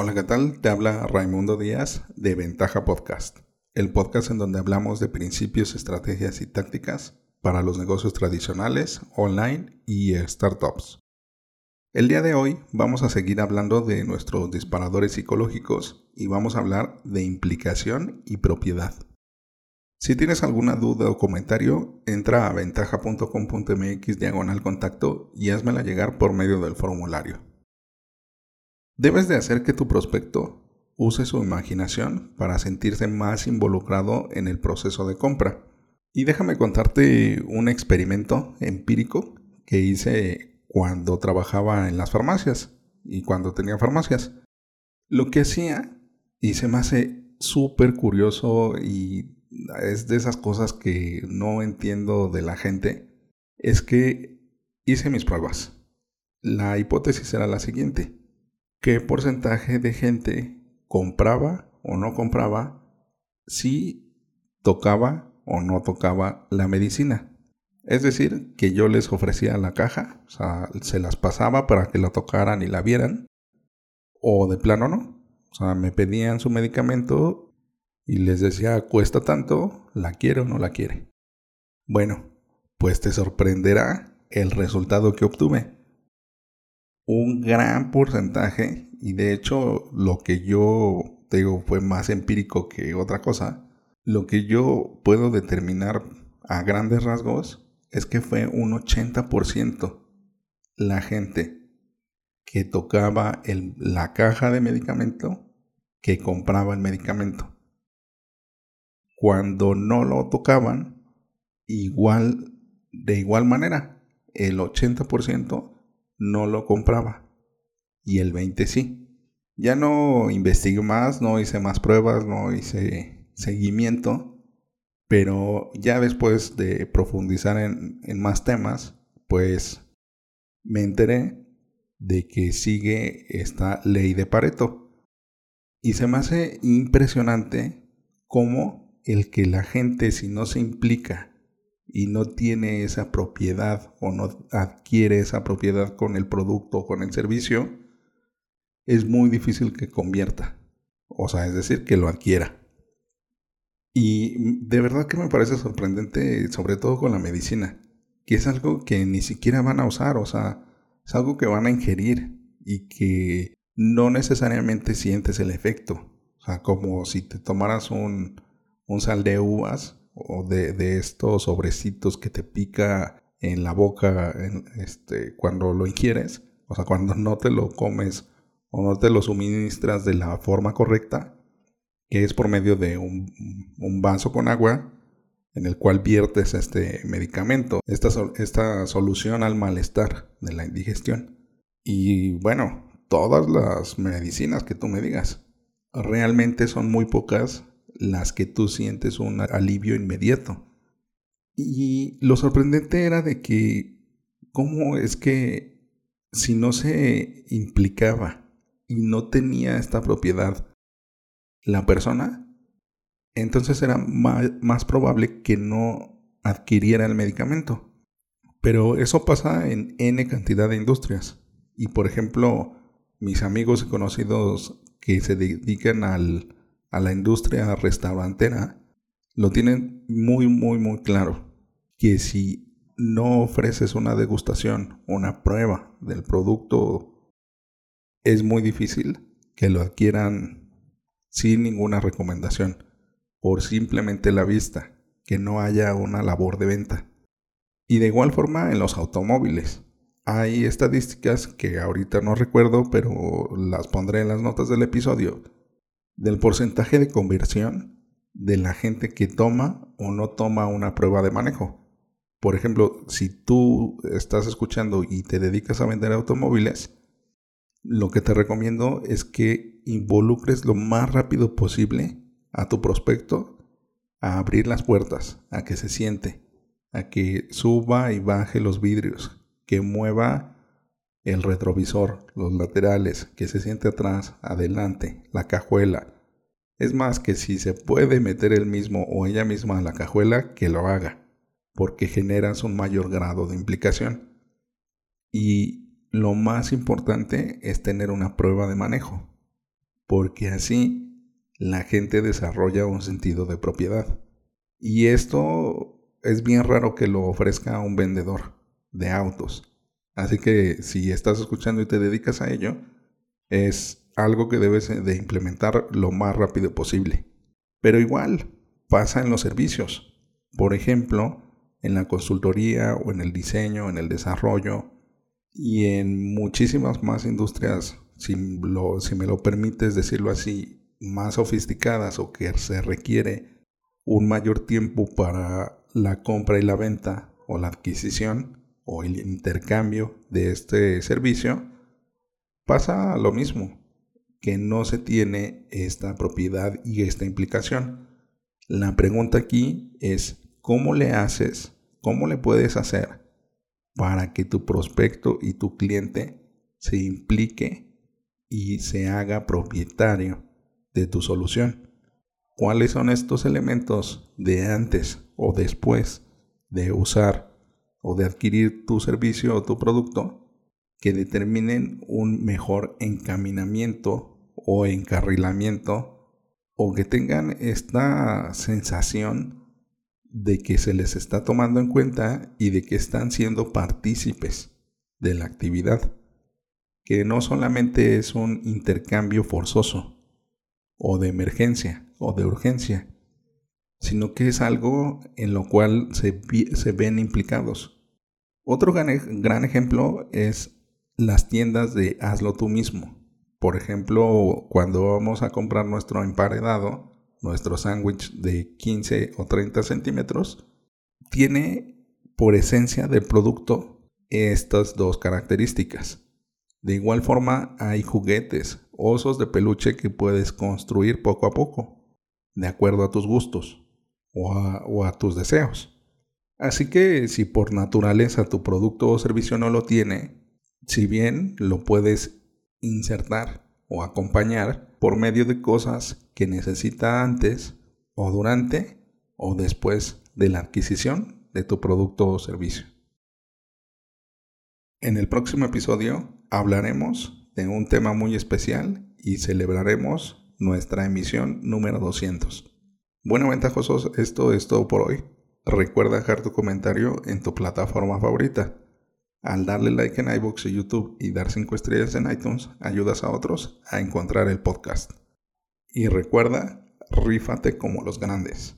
Hola, ¿qué tal? Te habla Raimundo Díaz de Ventaja Podcast, el podcast en donde hablamos de principios, estrategias y tácticas para los negocios tradicionales, online y startups. El día de hoy vamos a seguir hablando de nuestros disparadores psicológicos y vamos a hablar de implicación y propiedad. Si tienes alguna duda o comentario, entra a ventaja.com.mx diagonal contacto y házmela llegar por medio del formulario. Debes de hacer que tu prospecto use su imaginación para sentirse más involucrado en el proceso de compra. Y déjame contarte un experimento empírico que hice cuando trabajaba en las farmacias y cuando tenía farmacias. Lo que hacía, y se me hace súper curioso y es de esas cosas que no entiendo de la gente, es que hice mis pruebas. La hipótesis era la siguiente. ¿Qué porcentaje de gente compraba o no compraba si tocaba o no tocaba la medicina? Es decir, que yo les ofrecía la caja, o sea, se las pasaba para que la tocaran y la vieran, o de plano no. O sea, me pedían su medicamento y les decía, cuesta tanto, la quiere o no la quiere. Bueno, pues te sorprenderá el resultado que obtuve. Un gran porcentaje, y de hecho lo que yo digo fue más empírico que otra cosa, lo que yo puedo determinar a grandes rasgos es que fue un 80% la gente que tocaba la caja de medicamento que compraba el medicamento. Cuando no lo tocaban, igual, de igual manera, el 80% no lo compraba y el 20% sí. Ya no investigué más, no hice más pruebas, no hice seguimiento, pero ya después de profundizar en, en más temas, pues me enteré de que sigue esta ley de Pareto. Y se me hace impresionante cómo el que la gente si no se implica y no tiene esa propiedad o no adquiere esa propiedad con el producto o con el servicio, es muy difícil que convierta. O sea, es decir, que lo adquiera. Y de verdad que me parece sorprendente, sobre todo con la medicina, que es algo que ni siquiera van a usar, o sea, es algo que van a ingerir y que no necesariamente sientes el efecto. O sea, como si te tomaras un, un sal de uvas o de, estos sobrecitos que te pica en la boca este, cuando lo ingieres, o sea, cuando no te lo comes o no te lo suministras de la forma correcta, que es por medio de un, un vaso con agua en el cual viertes este medicamento, esta, esta solución al malestar de la indigestión. Y bueno, todas las medicinas que tú me digas, realmente son muy pocas las que tú sientes un alivio inmediato. Y lo sorprendente era de que, ¿cómo es que si no se implicaba y no tenía esta propiedad la persona, entonces era más, probable que no adquiriera el medicamento. Pero eso pasa en N cantidad de industrias. Y por ejemplo, mis amigos y conocidos que se dedican al a la industria restaurantera lo tienen muy, muy, muy claro. Que si no ofreces una degustación, una prueba del producto, es muy difícil que lo adquieran sin ninguna recomendación, por simplemente la vista, que no haya una labor de venta. Y de igual forma en los automóviles. Hay estadísticas que ahorita no recuerdo, pero las pondré en las notas del episodio, del porcentaje de conversión de la gente que toma o no toma una prueba de manejo. Por ejemplo, si tú estás escuchando y te dedicas a vender automóviles, lo que te recomiendo es que involucres lo más rápido posible a tu prospecto a abrir las puertas, a que se siente, a que suba y baje los vidrios, que mueva el retrovisor, los laterales, que se siente atrás, adelante, la cajuela. Es más que si se puede meter él mismo o ella misma a la cajuela, que lo haga, porque generas un mayor grado de implicación. Y lo más importante es tener una prueba de manejo. porque así la gente desarrolla un sentido de propiedad. Y esto es bien raro que lo ofrezca un vendedor de autos. Así que si estás escuchando y te dedicas a ello, es algo que debes de implementar lo más rápido posible. Pero igual pasa en los servicios. Por ejemplo, en la consultoría o en el diseño, en el desarrollo y en muchísimas más industrias, si, me lo permites decirlo así, más sofisticadas o que se requiere un mayor tiempo para la compra y la venta o la adquisición o el intercambio de este servicio, pasa lo mismo, que no se tiene esta propiedad y esta implicación. La pregunta aquí es, ¿cómo le haces, cómo le puedes hacer para que tu prospecto y tu cliente se implique y se haga propietario de tu solución? ¿Cuáles son estos elementos de antes o después de usar o de adquirir tu servicio o tu producto que determinen un mejor encaminamiento o encarrilamiento o que tengan esta sensación de que se les está tomando en cuenta y de que están siendo partícipes de la actividad, que no solamente es un intercambio forzoso o de emergencia o de urgencia, sino que es algo en lo cual se, se ven implicados. Otro gran, ejemplo es las tiendas de hazlo tú mismo. Por ejemplo, cuando vamos a comprar nuestro emparedado, nuestro sándwich de 15 o 30 centímetros, tiene por esencia del producto estas dos características. De igual forma, hay juguetes, osos de peluche que puedes construir poco a poco, de acuerdo a tus gustos o a, tus deseos. Así que si por naturaleza tu producto o servicio no lo tiene, si bien lo puedes insertar o acompañar por medio de cosas que necesita antes o durante o después de la adquisición de tu producto o servicio. En el próximo episodio hablaremos de un tema muy especial y celebraremos nuestra emisión número 200. Bueno, ventajosos, esto es todo por hoy. Recuerda dejar tu comentario en tu plataforma favorita al darle like en iBooks y YouTube y dar 5 estrellas en iTunes, ayudas a otros a encontrar el podcast. Y recuerda, rífate como los grandes.